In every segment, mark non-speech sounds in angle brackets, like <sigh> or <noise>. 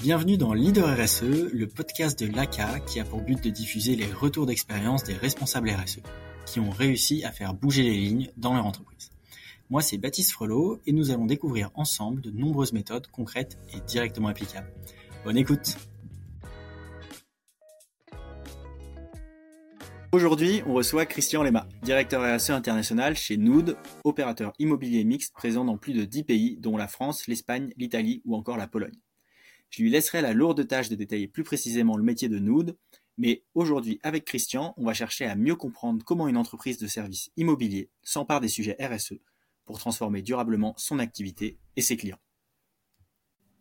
Bienvenue dans Leader RSE, le podcast de l'ACA qui a pour but de diffuser les retours d'expérience des responsables RSE qui ont réussi à faire bouger les lignes dans leur entreprise. Moi, c'est Baptiste Frelot et nous allons découvrir ensemble de nombreuses méthodes concrètes et directement applicables. Bonne écoute Aujourd'hui, on reçoit Christian Lema, directeur RSE international chez Nood, opérateur immobilier mixte présent dans plus de 10 pays, dont la France, l'Espagne, l'Italie ou encore la Pologne. Je lui laisserai la lourde tâche de détailler plus précisément le métier de Nood, mais aujourd'hui, avec Christian, on va chercher à mieux comprendre comment une entreprise de services immobiliers s'empare des sujets RSE pour transformer durablement son activité et ses clients.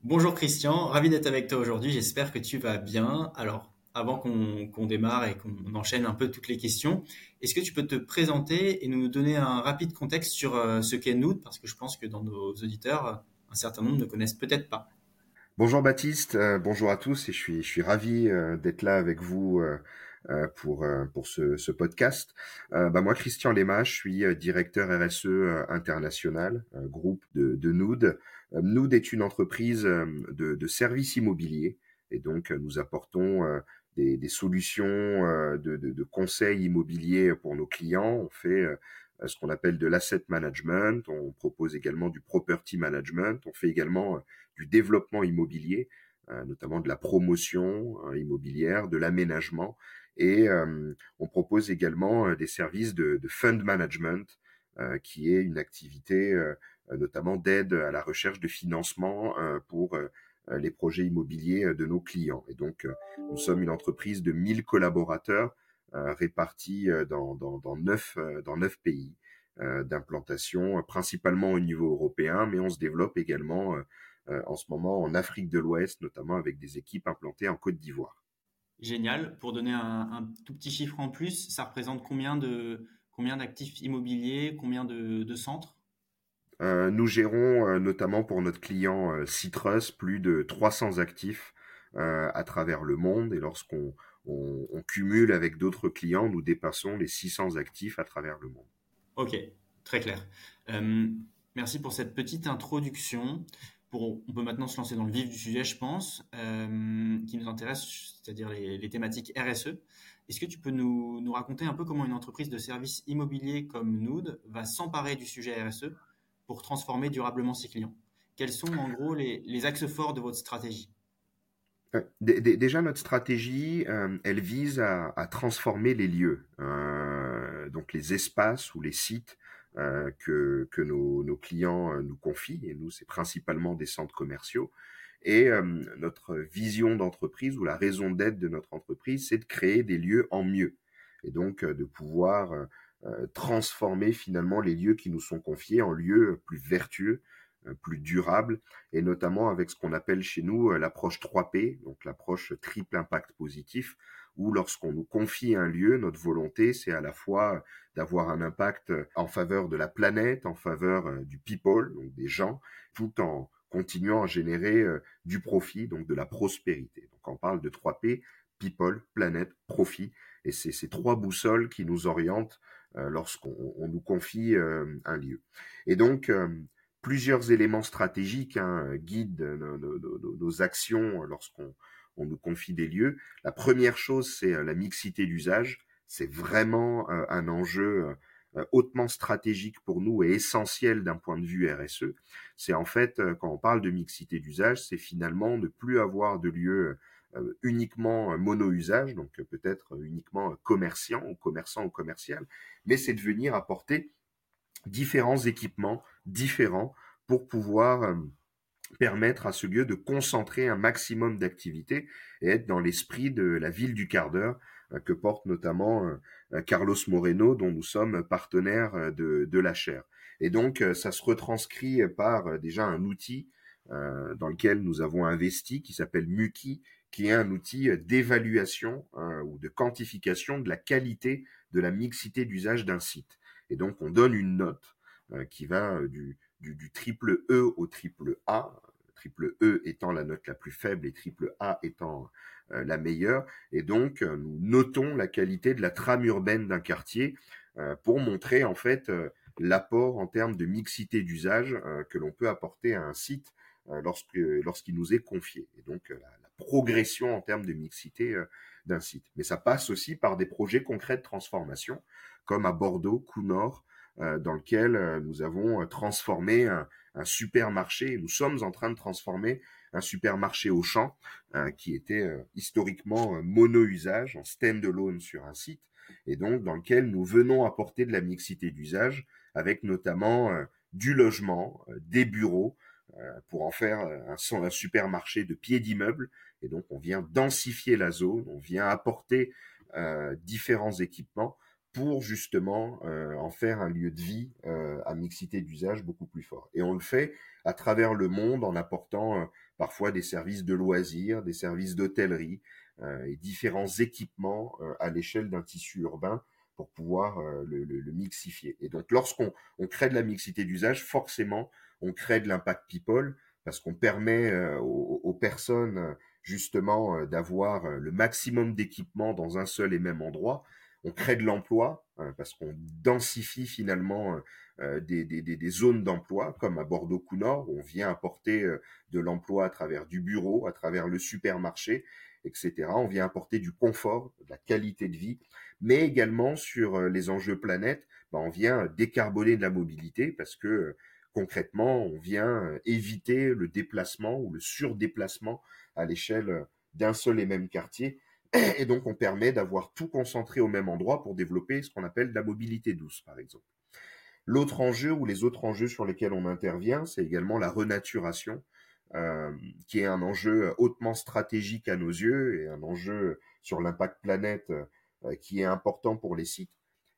Bonjour Christian, ravi d'être avec toi aujourd'hui, j'espère que tu vas bien. Alors, avant qu'on démarre et qu'on enchaîne un peu toutes les questions, est-ce que tu peux te présenter et nous donner un rapide contexte sur euh, ce qu'est Nood Parce que je pense que dans nos auditeurs, un certain nombre ne connaissent peut-être pas. Bonjour Baptiste, euh, bonjour à tous et je suis, ravi euh, d'être là avec vous pour, pour ce, podcast. bah moi, Christian Lema, je suis directeur RSE international, groupe de, de Nood. Nood est une entreprise de, de services immobiliers et donc nous apportons des, solutions euh, de, de, conseils immobiliers pour nos clients. On fait euh, ce qu'on appelle de l'asset management. On propose également du property management. On fait également euh, du développement immobilier, notamment de la promotion immobilière, de l'aménagement. Et on propose également des services de, de fund management, qui est une activité notamment d'aide à la recherche de financement pour euh, les projets immobiliers euh, de nos clients. Et donc, euh, nous sommes une entreprise de 1000 collaborateurs répartis dans, dans, dans, 9, dans 9 pays d'implantation, principalement au niveau européen, mais on se développe également en ce moment en Afrique de l'Ouest, notamment avec des équipes implantées en Côte d'Ivoire. Génial. Pour donner un, un, tout petit chiffre en plus, ça représente combien de combien d'actifs immobiliers, combien de, de centres? Euh, nous gérons euh, notamment pour notre client euh, Citrus plus de 300 actifs à travers le monde et lorsqu'on on, cumule avec d'autres clients, nous dépassons les 600 actifs à travers le monde. Ok, très clair. merci pour cette petite introduction. On peut maintenant se lancer dans le vif du sujet, je pense, qui nous intéresse, c'est-à-dire les, thématiques RSE. Est-ce que tu peux nous, raconter un peu comment une entreprise de services immobiliers comme Nood va s'emparer du sujet RSE pour transformer durablement ses clients? Quels sont en gros les, axes forts de votre stratégie? euh, Déjà, notre stratégie, euh, elle vise à, transformer les lieux, euh, donc les espaces ou les sites que, que nos, clients nous confient. Et nous, c'est principalement des centres commerciaux. Et notre vision d'entreprise ou la raison d'être de notre entreprise, c'est de créer des lieux en mieux. Et donc de pouvoir euh, transformer finalement les lieux qui nous sont confiés en lieux plus vertueux, euh, plus durables, et notamment avec ce qu'on appelle chez nous euh, l'approche 3P, donc l'approche triple impact positif, où lorsqu'on nous confie un lieu, notre volonté, c'est à la fois d'avoir un impact en faveur de la planète, en faveur du people, donc des gens, tout en continuant à générer du profit, donc de la prospérité. Donc on parle de 3P, people, planète, profit, et c'est ces trois boussoles qui nous orientent euh, lorsqu'on nous confie euh, un lieu. Et donc, euh, plusieurs éléments stratégiques hein, guident nos, actions lorsqu'on nous confie des lieux. La première chose, c'est la mixité d'usage. C'est vraiment un enjeu hautement stratégique pour nous et essentiel d'un point de vue RSE. C'est en fait, quand on parle de mixité d'usage, c'est finalement ne plus avoir de lieux euh, uniquement mono-usage, donc peut-être uniquement commerciant ou commerçant ou commercial, mais c'est de venir apporter différents équipements différents pour pouvoir euh, permettre à ce lieu de concentrer un maximum d'activités et être dans l'esprit de la ville du quart d'heure euh, que porte notamment Carlos Moreno, dont nous sommes partenaires de, la chaire. Et donc, ça se retranscrit par déjà un outil dans lequel nous avons investi qui s'appelle Muki, qui est un outil d'évaluation hein, ou de quantification de la qualité de la mixité d'usage d'un site. Et donc, on donne une note euh, qui va euh, du, du, triple E au triple A, triple E étant la note la plus faible et triple A étant euh, la meilleure. Et donc, nous notons la qualité de la trame urbaine d'un quartier pour montrer en fait l'apport en termes de mixité d'usage que l'on peut apporter à un site lorsqu'il nous est confié. Et donc la, progression en termes de mixité d'un site. Mais ça passe aussi par des projets concrets de transformation, comme à Bordeaux, Counor, dans lequel nous avons transformé un, un supermarché. Nous sommes en train de transformer un supermarché au champ qui était historiquement mono-usage, en stand-alone sur un site, et donc dans lequel nous venons apporter de la mixité d'usage, avec notamment du logement, des bureaux, pour en faire un, un supermarché de pieds d'immeubles. Et donc on vient densifier la zone, on vient apporter différents équipements pour justement en faire un lieu de vie à mixité d'usage beaucoup plus fort. Et on le fait à travers le monde en apportant parfois des services de loisirs, des services d'hôtellerie et différents équipements à l'échelle d'un tissu urbain pour pouvoir le, mixifier. Et donc lorsqu'on on crée de la mixité d'usage, forcément on crée de l'impact people parce qu'on permet aux, personnes justement d'avoir le maximum d'équipements dans un seul et même endroit on crée de l'emploi hein, parce qu'on densifie finalement euh, euh, des, zones d'emploi comme à Bordeaux Nord où on vient apporter euh, de l'emploi à travers du bureau, à travers le supermarché, etc. On vient apporter du confort, de la qualité de vie, mais également sur les enjeux planète, bah, on vient décarboner de la mobilité parce que concrètement, on vient éviter le déplacement ou le surdéplacement à l'échelle d'un seul et même quartier et donc, on permet d'avoir tout concentré au même endroit pour développer ce qu'on appelle la mobilité douce, par exemple. L'autre enjeu ou les autres enjeux sur lesquels on intervient, c'est également la renaturation, euh, qui est un enjeu hautement stratégique à nos yeux et un enjeu sur l'impact planète euh, qui est important pour les sites,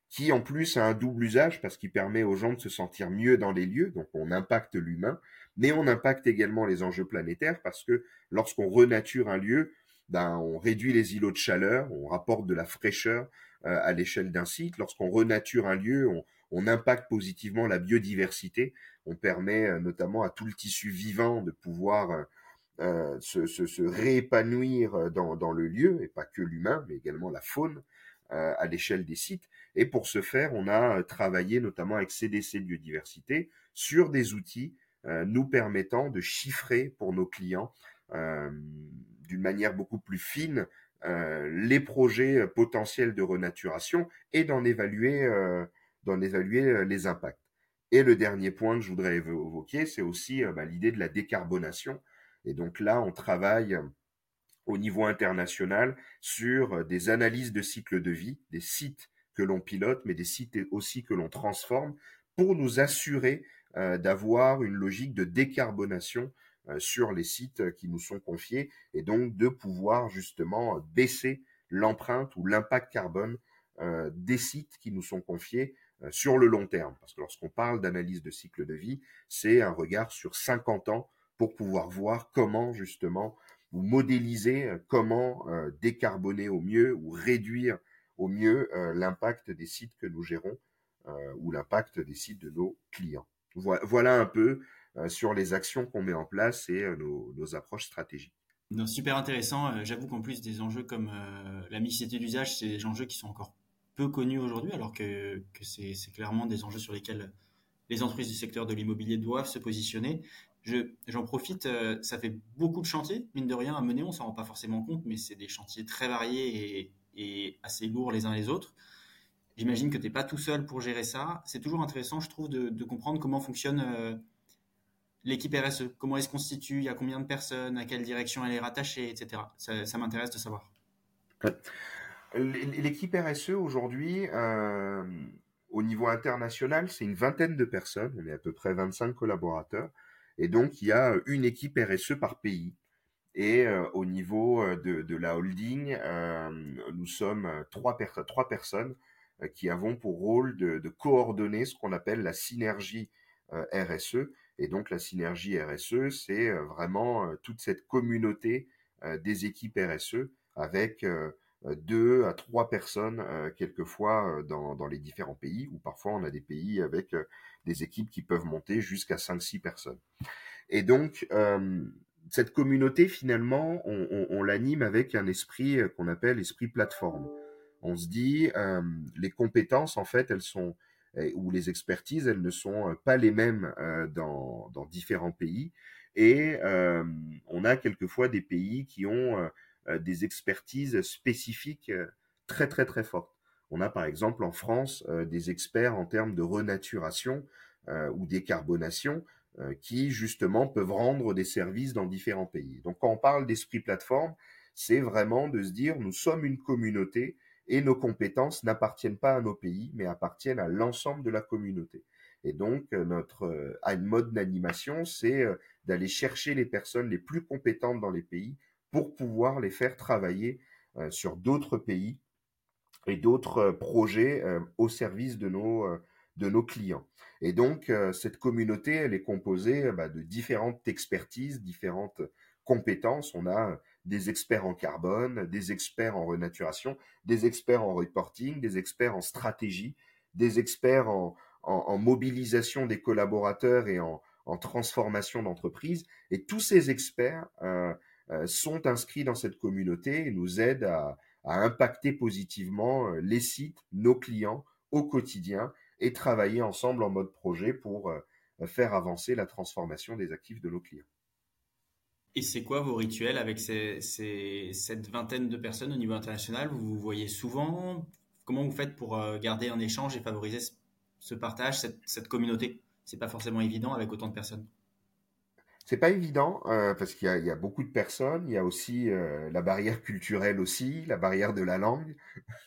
qui en plus a un double usage parce qu'il permet aux gens de se sentir mieux dans les lieux, donc on impacte l'humain, mais on impacte également les enjeux planétaires parce que lorsqu'on renature un lieu, ben, on réduit les îlots de chaleur, on rapporte de la fraîcheur euh, à l'échelle d'un site. Lorsqu'on renature un lieu, on, impacte positivement la biodiversité. On permet euh, notamment à tout le tissu vivant de pouvoir euh, se, se, réépanouir dans, dans, le lieu, et pas que l'humain, mais également la faune à l'échelle des sites. Et pour ce faire, on a travaillé notamment avec CDC Biodiversité sur des outils nous permettant de chiffrer pour nos clients d'une manière beaucoup plus fine euh, les projets euh, potentiels de renaturation et d'en évaluer, euh, les impacts. Et le dernier point que je voudrais évoquer, c'est aussi bah, l'idée de la décarbonation. Et donc là, on travaille au niveau international sur des analyses de cycle de vie, des sites que l'on pilote, mais des sites aussi que l'on transforme, pour nous assurer d'avoir une logique de décarbonation sur les sites qui nous sont confiés et donc de pouvoir justement baisser l'empreinte ou l'impact carbone euh, des sites qui nous sont confiés euh, sur le long terme. Parce que lorsqu'on parle d'analyse de cycle de vie, c'est un regard sur 50 ans pour pouvoir voir comment justement ou modéliser comment décarboner au mieux ou réduire au mieux l'impact des sites que nous gérons ou l'impact des sites de nos clients. Voilà un peu euh, sur les actions qu'on met en place et euh, nos, approches stratégiques. super intéressant. Euh, j'avoue qu'en plus des enjeux comme la mixité d'usage, c'est des enjeux qui sont encore peu connus aujourd'hui, alors que, c'est clairement des enjeux sur lesquels les entreprises du secteur de l'immobilier doivent se positionner. J'en profite, ça fait beaucoup de chantiers, mine de rien, à mener, on s'en rend pas forcément compte, mais c'est des chantiers très variés et, assez lourds les uns les autres. J'imagine que tu n'es pas tout seul pour gérer ça. C'est toujours intéressant, je trouve, de, comprendre comment fonctionne l'équipe RSE Comment elle se constitue Il y a combien de personnes À quelle direction elle est rattachée, etc. Ça, m'intéresse de savoir. L'équipe RSE aujourd'hui, euh, au niveau international, c'est une vingtaine de personnes. On est à peu près 25 collaborateurs. Et donc, il y a une équipe RSE par pays. Et euh, au niveau euh, de, la holding, nous sommes trois, personnes qui avons pour rôle de coordonner ce qu'on appelle la synergie RSE, et donc la synergie RSE, c'est euh, vraiment euh, toute cette communauté euh, des équipes RSE avec deux à trois personnes quelquefois dans, les différents pays, ou parfois on a des pays avec des équipes qui peuvent monter jusqu'à 5-6 personnes. Et donc, cette communauté, finalement, on l'anime avec un esprit qu'on appelle esprit plateforme. On se dit, les compétences, en fait, elles sont où les expertises, elles ne sont euh, pas les mêmes euh, dans, dans différents pays, Et on a quelquefois des pays qui ont des expertises spécifiques très très très fortes. On a par exemple en France des experts en termes de renaturation ou décarbonation qui justement peuvent rendre des services dans différents pays. Donc quand on parle d'esprit plateforme, c'est vraiment de se dire nous sommes une communauté et nos compétences n'appartiennent pas à nos pays, mais appartiennent à l'ensemble de la communauté. Et donc, euh, notre euh, mode d'animation, c'est euh, d'aller chercher les personnes les plus compétentes dans les pays pour pouvoir les faire travailler sur d'autres pays et d'autres projets au service de nos, clients. Et donc, cette communauté, elle est composée bah, de différentes expertises, différentes compétences. On a des experts en carbone, des experts en renaturation, des experts en reporting, des experts en stratégie, des experts en, mobilisation des collaborateurs et en, transformation d'entreprise. Et tous ces experts euh, euh, sont inscrits dans cette communauté et nous aident à, impacter positivement euh, les sites, nos clients au quotidien et travailler ensemble en mode projet pour faire avancer la transformation des actifs de nos clients. Et c'est quoi vos rituels avec cette vingtaine de personnes au niveau international? Vous vous voyez souvent? Comment vous faites pour garder un échange et favoriser ce partage, cette, communauté? C'est pas forcément évident avec autant de personnes. C'est pas évident euh, parce qu'il y, a beaucoup de personnes. Il y a aussi euh, la barrière culturelle aussi, la barrière de la langue,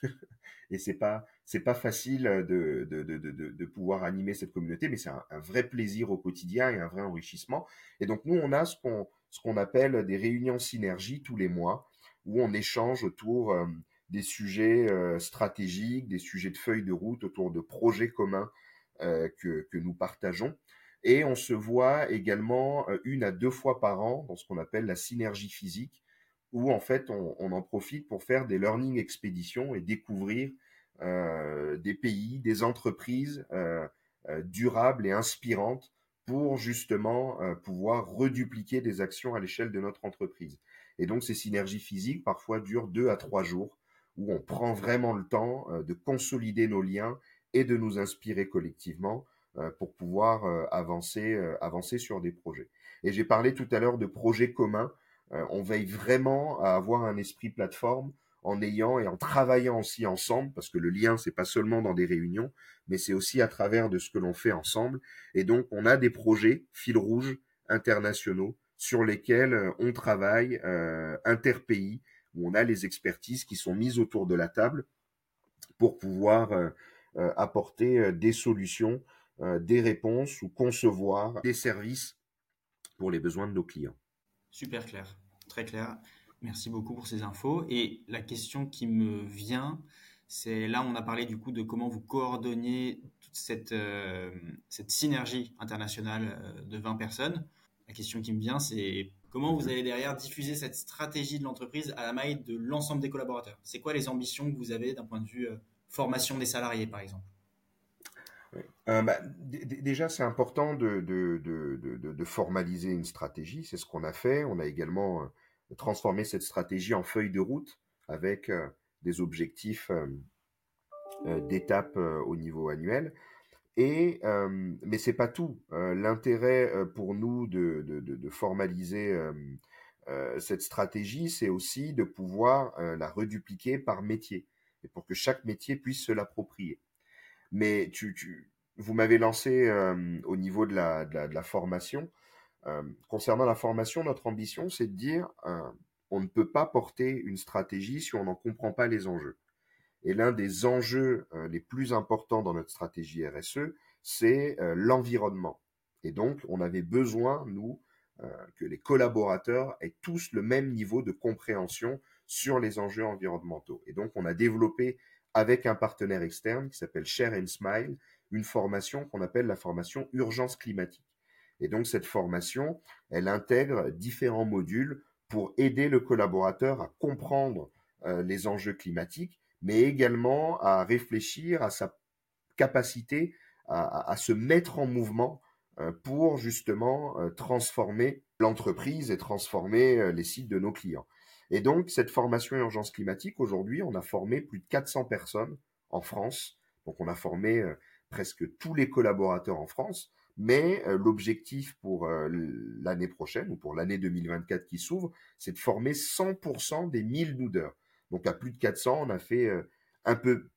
<laughs> et c'est pas pas facile de de, de, de, pouvoir animer cette communauté, mais c'est un, vrai plaisir au quotidien et un vrai enrichissement. Et donc nous on a ce qu'on ce qu'on appelle des réunions synergie tous les mois où on échange autour euh, des sujets euh, stratégiques, des sujets de feuilles de route autour de projets communs euh, que, nous partageons. Et on se voit également une à deux fois par an dans ce qu'on appelle la synergie physique, où en fait on, en profite pour faire des learning expéditions et découvrir des pays, des entreprises durables et inspirantes pour justement pouvoir redupliquer des actions à l'échelle de notre entreprise. Et donc ces synergies physiques parfois durent deux à trois jours où on prend vraiment le temps euh, de consolider nos liens et de nous inspirer collectivement euh, pour pouvoir euh, avancer, avancer sur des projets. Et j'ai parlé tout à l'heure de projets communs. on veille vraiment à avoir un esprit plateforme en ayant et en travaillant aussi ensemble, parce que le lien, c'est pas seulement dans des réunions, mais c'est aussi à travers de ce que l'on fait ensemble. Et donc, on a des projets fil rouge internationaux sur lesquels on travaille euh, interpays où on a les expertises qui sont mises autour de la table pour pouvoir euh, euh, apporter euh, des solutions, des réponses ou concevoir des services pour les besoins de nos clients. Super clair, très clair. Merci beaucoup pour ces infos. Et la question qui me vient, c'est là, on a parlé du coup de comment vous coordonnez toute cette, cette synergie internationale de 20 personnes. La question qui me vient, c'est Comment vous allez derrière diffuser cette stratégie de l'entreprise à la maille de l'ensemble des collaborateurs? C'est quoi les ambitions que vous avez d'un point de vue euh, formation des salariés, par exemple? Euh, bah, déjà, c'est important de, de, formaliser une stratégie. C'est ce qu'on a fait. On a également euh, transformé cette stratégie en feuille de route avec des objectifs d'étape au niveau annuel. Et euh, mais c'est pas tout. Euh, l'intérêt euh, pour nous de, formaliser euh, cette stratégie, c'est aussi de pouvoir la redupliquer par métier et pour que chaque métier puisse se l'approprier. Mais tu, tu vous m'avez lancé au niveau de la formation. Concernant la formation, notre ambition, c'est de dire on ne peut pas porter une stratégie si on n'en comprend pas les enjeux. Et l'un des enjeux euh, les plus importants dans notre stratégie RSE, c'est euh, l'environnement. Et donc, on avait besoin, nous, euh, que les collaborateurs aient tous le même niveau de compréhension sur les enjeux environnementaux. Et donc, on a développé avec un partenaire externe qui s'appelle Share and Smile, une formation qu'on appelle la formation urgence climatique. Et donc, cette formation, elle intègre différents modules pour aider le collaborateur à comprendre les enjeux climatiques mais également à réfléchir à sa capacité à, se mettre en mouvement euh, pour justement euh, transformer l'entreprise et transformer euh, les sites de nos clients. Et donc, cette formation urgence climatique, aujourd'hui, on a formé plus de 400 personnes en France. Donc, on a formé presque tous les collaborateurs en France. Mais l'objectif pour l'année prochaine ou pour l'année 2024 qui s'ouvre, c'est de former 100% des 1000 noodeurs. Donc à plus de 400, on a fait un peu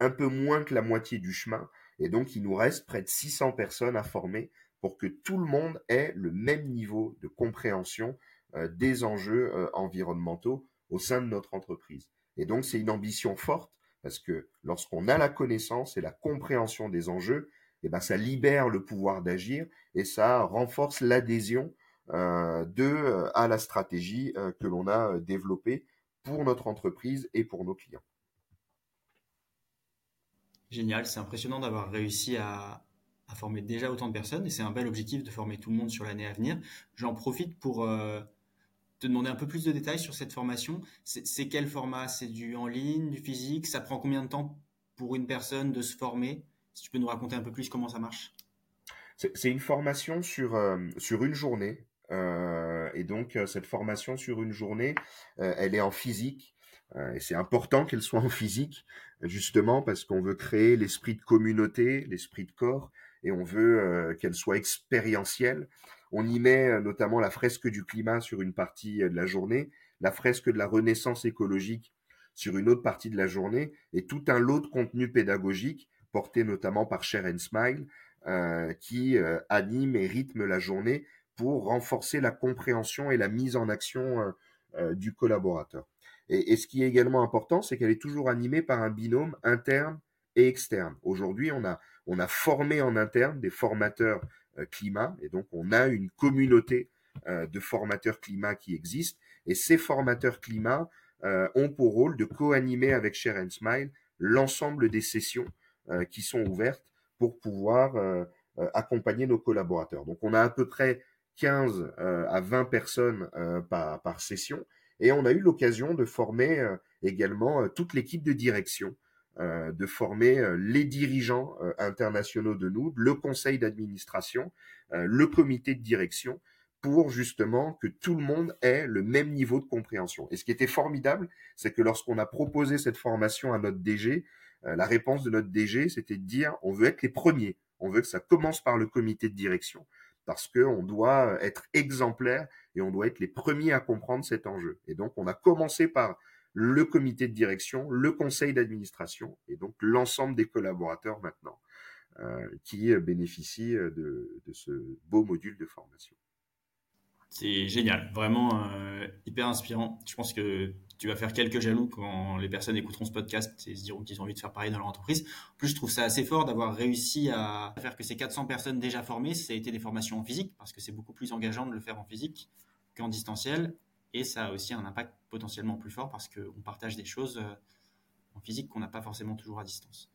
un peu moins que la moitié du chemin. Et donc, il nous reste près de 600 personnes à former pour que tout le monde ait le même niveau de compréhension euh, des enjeux euh, environnementaux au sein de notre entreprise. Et donc, c'est une ambition forte parce que lorsqu'on a la connaissance et la compréhension des enjeux, eh ben, ça libère le pouvoir d'agir et ça renforce l'adhésion euh, de à la stratégie que l'on a développée pour notre entreprise et pour nos clients. Génial, c'est impressionnant d'avoir réussi à, former déjà autant de personnes et c'est un bel objectif de former tout le monde sur l'année à venir. J'en profite pour euh, te demander un peu plus de détails sur cette formation. C'est quel format? C'est du en ligne, du physique? Ça prend combien de temps pour une personne de se former? Si tu peux nous raconter un peu plus comment ça marche. C'est une formation sur, euh, sur une journée. Euh, et donc cette formation sur une journée, elle est en physique. et c'est important qu'elle soit en physique justement parce qu'on veut créer l'esprit de communauté, l'esprit de corps, et on veut euh, qu'elle soit expérientielle. On y met euh, notamment la fresque du climat sur une partie euh, de la journée, la fresque de la renaissance écologique sur une autre partie de la journée, et tout un lot de contenu pédagogique porté notamment par Share and Smile, qui anime et rythme la journée pour renforcer la compréhension et la mise en action du collaborateur. Et, ce qui est également important, c'est qu'elle est toujours animée par un binôme interne et externe. Aujourd'hui, on a, on a formé en interne des formateurs euh, climat, et donc on a une communauté euh, de formateurs climat qui existe, et ces formateurs climat euh, ont pour rôle de co-animer avec Share and Smile l'ensemble des sessions qui sont ouvertes pour pouvoir accompagner nos collaborateurs. Donc on a à peu près 15 à 20 personnes par, par session, et on a eu l'occasion de former euh, également euh, toute l'équipe de direction, euh, de former les dirigeants internationaux de nous, le conseil d'administration, le comité de direction, pour justement que tout le monde ait le même niveau de compréhension. Et ce qui était formidable, c'est que lorsqu'on a proposé cette formation à notre DG, la réponse de notre DG, c'était de dire on veut être les premiers, on veut que ça commence par le comité de direction, parce qu'on doit être exemplaire et on doit être les premiers à comprendre cet enjeu. Et donc, on a commencé par le comité de direction, le conseil d'administration et donc l'ensemble des collaborateurs maintenant euh, qui bénéficient de, ce beau module de formation. C'est génial, vraiment euh, hyper inspirant. Je pense que tu vas faire quelques jaloux quand les personnes écouteront ce podcast et se diront qu'ils ont envie de faire pareil dans leur entreprise. En plus, je trouve ça assez fort d'avoir réussi à faire que ces 400 personnes déjà formées, ça a été des formations en physique, parce que c'est beaucoup plus engageant de le faire en physique qu'en distanciel. Et ça a aussi un impact potentiellement plus fort parce qu'on partage des choses euh, en physique qu'on n'a pas forcément toujours à distance.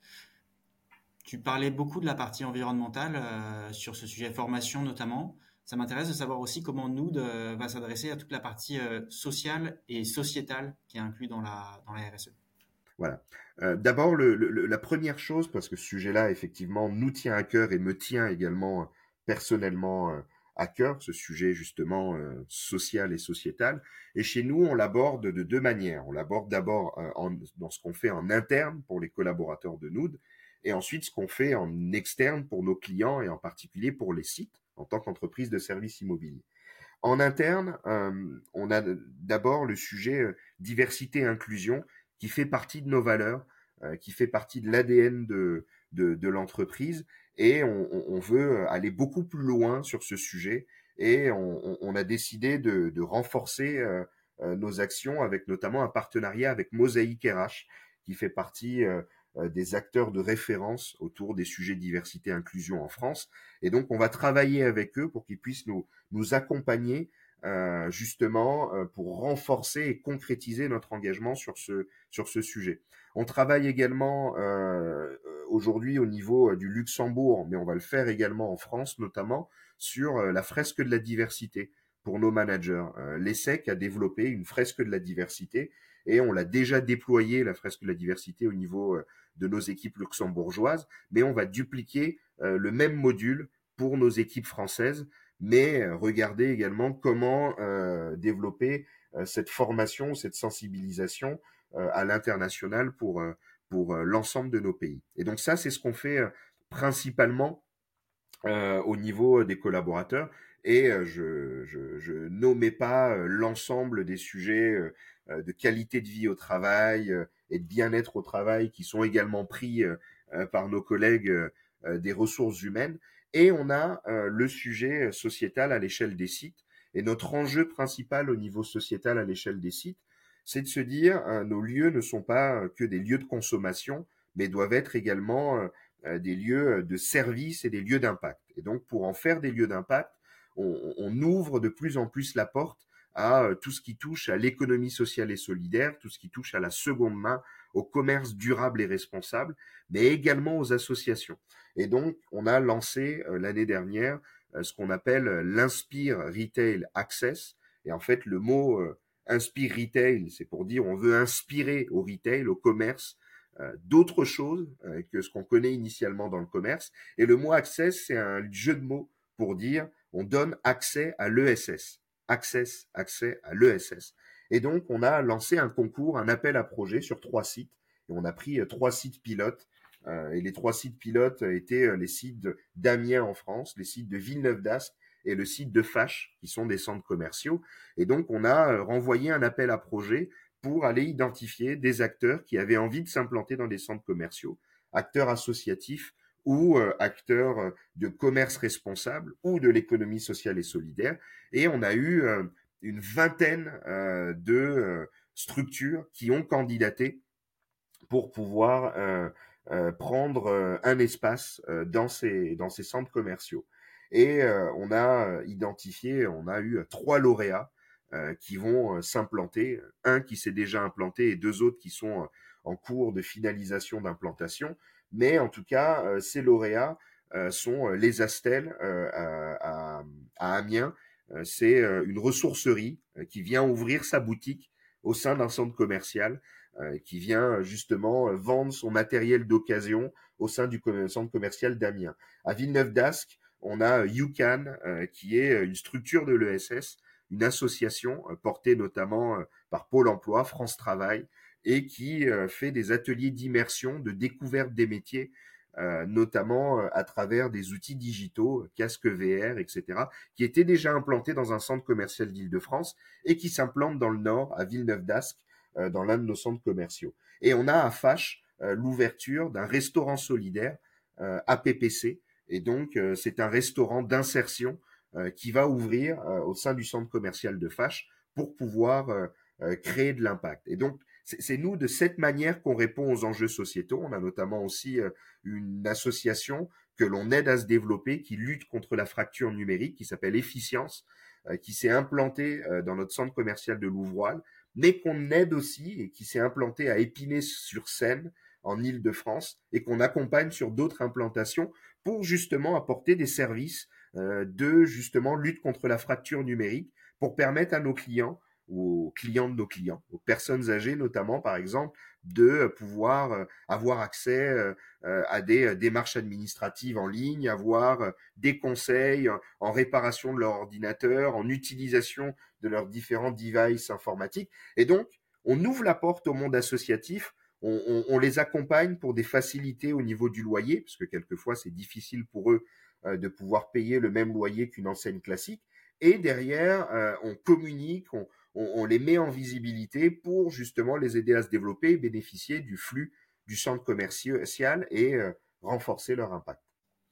Tu parlais beaucoup de la partie environnementale euh, sur ce sujet formation notamment. Ça m'intéresse de savoir aussi comment Nood euh, va s'adresser à toute la partie sociale et sociétale qui est inclue dans la, dans la RSE. Voilà. D'abord, la première chose, parce que ce sujet-là, effectivement, nous tient à cœur et me tient également personnellement à cœur, ce sujet justement euh, social et sociétal. Et chez nous, on l'aborde de deux manières. On l'aborde d'abord euh, dans ce qu'on fait en interne pour les collaborateurs de Nood, et ensuite ce qu'on fait en externe pour nos clients et en particulier pour les sites en tant qu'entreprise de services immobiliers. En interne, euh, on a d'abord le sujet diversité et inclusion qui fait partie de nos valeurs, qui fait partie de l'ADN de, de, de l'entreprise et on, veut aller beaucoup plus loin sur ce sujet et on, a décidé de, renforcer euh, euh, nos actions avec notamment un partenariat avec Mosaïque RH qui fait partie euh, des acteurs de référence autour des sujets diversité inclusion en France et donc on va travailler avec eux pour qu'ils puissent nous nous accompagner justement pour renforcer et concrétiser notre engagement sur ce sur ce sujet. On travaille également aujourd'hui au niveau euh, du Luxembourg, mais on va le faire également en France notamment, sur euh, la fresque de la diversité pour nos managers. Euh, L'ESSEC a développé une fresque de la diversité et on l'a déjà déployé, la fresque de la diversité, au niveau de nos équipes luxembourgeoises, mais on va dupliquer le même module pour nos équipes françaises, mais regarder également comment développer cette formation, cette sensibilisation à l'international pour pour euh, l'ensemble de nos pays. Et donc ça, c'est ce qu'on fait euh, principalement au niveau des collaborateurs. Et je, je, je nommais pas l'ensemble des sujets de qualité de vie au travail et de bien-être au travail qui sont également pris par nos collègues des ressources humaines. Et on a le sujet sociétal à l'échelle des sites. Et notre enjeu principal au niveau sociétal à l'échelle des sites, c'est de se dire nos lieux ne sont pas que des lieux de consommation, mais doivent être également des lieux de service et des lieux d'impact. Et donc pour en faire des lieux d'impact, on, on, ouvre de plus en plus la porte à tout ce qui touche à l'économie sociale et solidaire, tout ce qui touche à la seconde main, au commerce durable et responsable, mais également aux associations. Et donc, on a lancé l'année dernière ce qu'on appelle l'Inspire Retail Access. Et en fait, le mot Inspire Retail, c'est pour dire on veut inspirer au retail, au commerce, d'autres choses que ce qu'on connaît initialement dans le commerce. Et le mot Access, c'est un jeu de mots pour dire on donne accès à l'ESS. Access, accès à l'ESS. Et donc, on a lancé un concours, un appel à projet sur trois sites. Et on a pris trois sites pilotes euh, et les trois sites pilotes étaient euh, les sites d'Amiens en France, les sites de Villeneuve d'Ascq et le site de Fâche, qui sont des centres commerciaux. Et donc, on a euh, renvoyé un appel à projet pour aller identifier des acteurs qui avaient envie de s'implanter dans des centres commerciaux, acteurs associatifs ou acteurs de commerce responsable ou de l'économie sociale et solidaire. Et on a eu une vingtaine de structures qui ont candidaté pour pouvoir euh, prendre euh, un espace euh, dans ces dans ces centres commerciaux. Et on a identifié, on a eu trois lauréats qui vont s'implanter, un qui s'est déjà implanté et deux autres qui sont en cours de finalisation d'implantation. Mais en tout cas, ces lauréats sont les Astels à, à, Amiens. C'est une ressourcerie qui vient ouvrir sa boutique au sein d'un centre commercial euh, qui vient justement euh, vendre son matériel d'occasion au sein du centre commercial d'Amiens. À Villeneuve d'Ascq, on a UCAN, euh, qui est une structure de l'ESS, une association portée notamment par Pôle Emploi, France Travail, et qui fait des ateliers d'immersion, de découverte des métiers, notamment à travers des outils digitaux, casques VR, etc., qui étaient déjà implantés dans un centre commercial d'Île-de-France et qui s'implantent dans le Nord, à Villeneuve d'Ascq, euh, dans l'un de nos centres commerciaux. Et on a à Fâche euh, l'ouverture d'un restaurant solidaire euh, APPC. Et donc, c'est un restaurant d'insertion qui va ouvrir au sein du centre commercial de Fâche pour pouvoir créer de l'impact. Et donc, c'est nous de cette manière qu'on répond aux enjeux sociétaux. On a notamment aussi une association que l'on aide à se développer qui lutte contre la fracture numérique qui s'appelle Efficience, qui s'est implantée dans notre centre commercial de Louvroil mais qu'on aide aussi et qui s'est implanté à Épinay-sur-Seine en Île-de-France et qu'on accompagne sur d'autres implantations pour justement apporter des services euh, de justement lutte contre la fracture numérique pour permettre à nos clients aux clients de nos clients, aux personnes âgées notamment par exemple, de pouvoir euh, avoir accès euh, à des démarches administratives en ligne, avoir des conseils en réparation de leur ordinateur, en utilisation de leurs différents devices informatiques. Et donc, on ouvre la porte au monde associatif, on, les accompagne pour des facilités au niveau du loyer, parce que quelquefois c'est difficile pour eux de pouvoir payer le même loyer qu'une enseigne classique. Et derrière, on communique, on, on, les met en visibilité pour justement les aider à se développer et bénéficier du flux du centre commercial et euh, renforcer leur impact.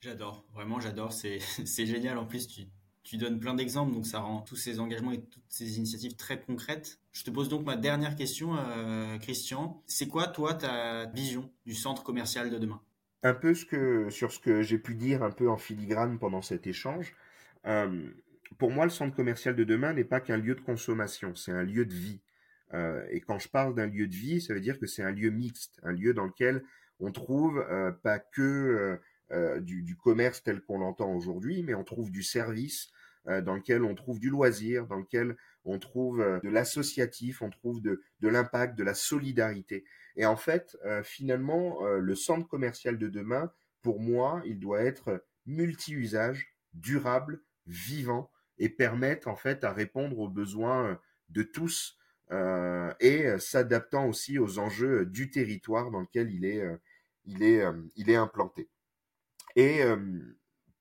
J'adore, vraiment j'adore, <laughs> c'est génial. En plus, tu, tu donnes plein d'exemples, donc ça rend tous ces engagements et toutes ces initiatives très concrètes. Je te pose donc ma dernière question, euh, Christian. C'est quoi, toi, ta vision du centre commercial de demain? Un peu ce que, sur ce que j'ai pu dire un peu en filigrane pendant cet échange. Euh, pour moi, le centre commercial de demain n'est pas qu'un lieu de consommation, c'est un lieu de vie. Euh, et quand je parle d'un lieu de vie, ça veut dire que c'est un lieu mixte, un lieu dans lequel on trouve euh, pas que euh, du, commerce tel qu'on l'entend aujourd'hui, mais on trouve du service, dans lequel on trouve du loisir, dans lequel on trouve de l'associatif, on trouve de, de l'impact, de la solidarité. Et en fait, finalement, le centre commercial de demain, pour moi, il doit être multi-usage, durable, vivant, et permettre en fait à répondre aux besoins de tous euh, et s'adaptant aussi aux enjeux du territoire dans lequel il est, il est, il est implanté. Et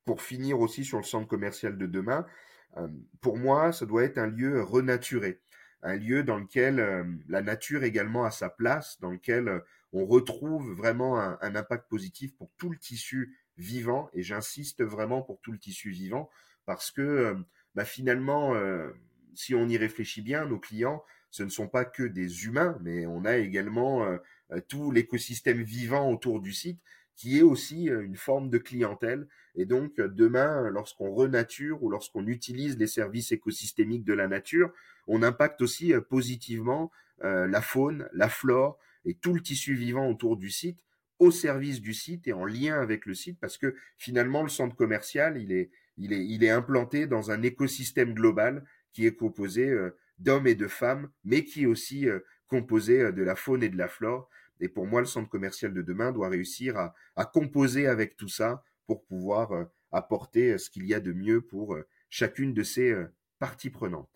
pour finir aussi sur le centre commercial de demain, pour moi, ça doit être un lieu renaturé, un lieu dans lequel la nature également a sa place, dans lequel on retrouve vraiment un, impact positif pour tout le tissu vivant, et j'insiste vraiment pour tout le tissu vivant, parce que bah, finalement, si on y réfléchit bien, nos clients, ce ne sont pas que des humains, mais on a également tout l'écosystème vivant autour du site qui est aussi une forme de clientèle. Et donc, demain, lorsqu'on renature ou lorsqu'on utilise les services écosystémiques de la nature, on impacte aussi positivement la faune, la flore et tout le tissu vivant autour du site au service du site et en lien avec le site parce que finalement, le centre commercial, il est, il est, implanté dans un écosystème global qui est composé d'hommes et de femmes, mais qui est aussi composé de la faune et de la flore. Et pour moi, le centre commercial de demain doit réussir à, composer avec tout ça pour pouvoir euh, apporter euh, ce qu'il y a de mieux pour euh, chacune de ces parties prenantes.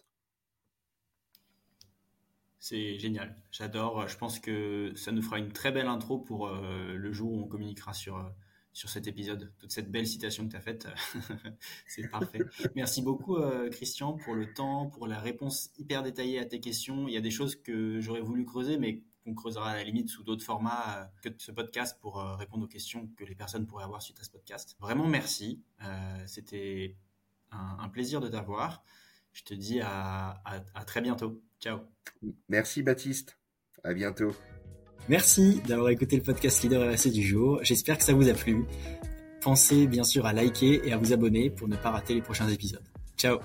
C'est génial, j'adore. Je pense que ça nous fera une très belle intro pour le jour où on communiquera sur, sur cet épisode. Toute cette belle citation que tu as faite, <laughs> c'est parfait. Merci beaucoup, Christian, pour le temps, pour la réponse hyper détaillée à tes questions. Il y a des choses que j'aurais voulu creuser, mais on creusera à la limite sous d'autres formats euh, que ce podcast pour euh, répondre aux questions que les personnes pourraient avoir suite à ce podcast. Vraiment merci. Euh, c'était un, plaisir de t'avoir. Je te dis à, à très bientôt. Ciao. Merci Baptiste. À bientôt. Merci d'avoir écouté le podcast Leader RSE du jour. J'espère que ça vous a plu. Pensez bien sûr à liker et à vous abonner pour ne pas rater les prochains épisodes. Ciao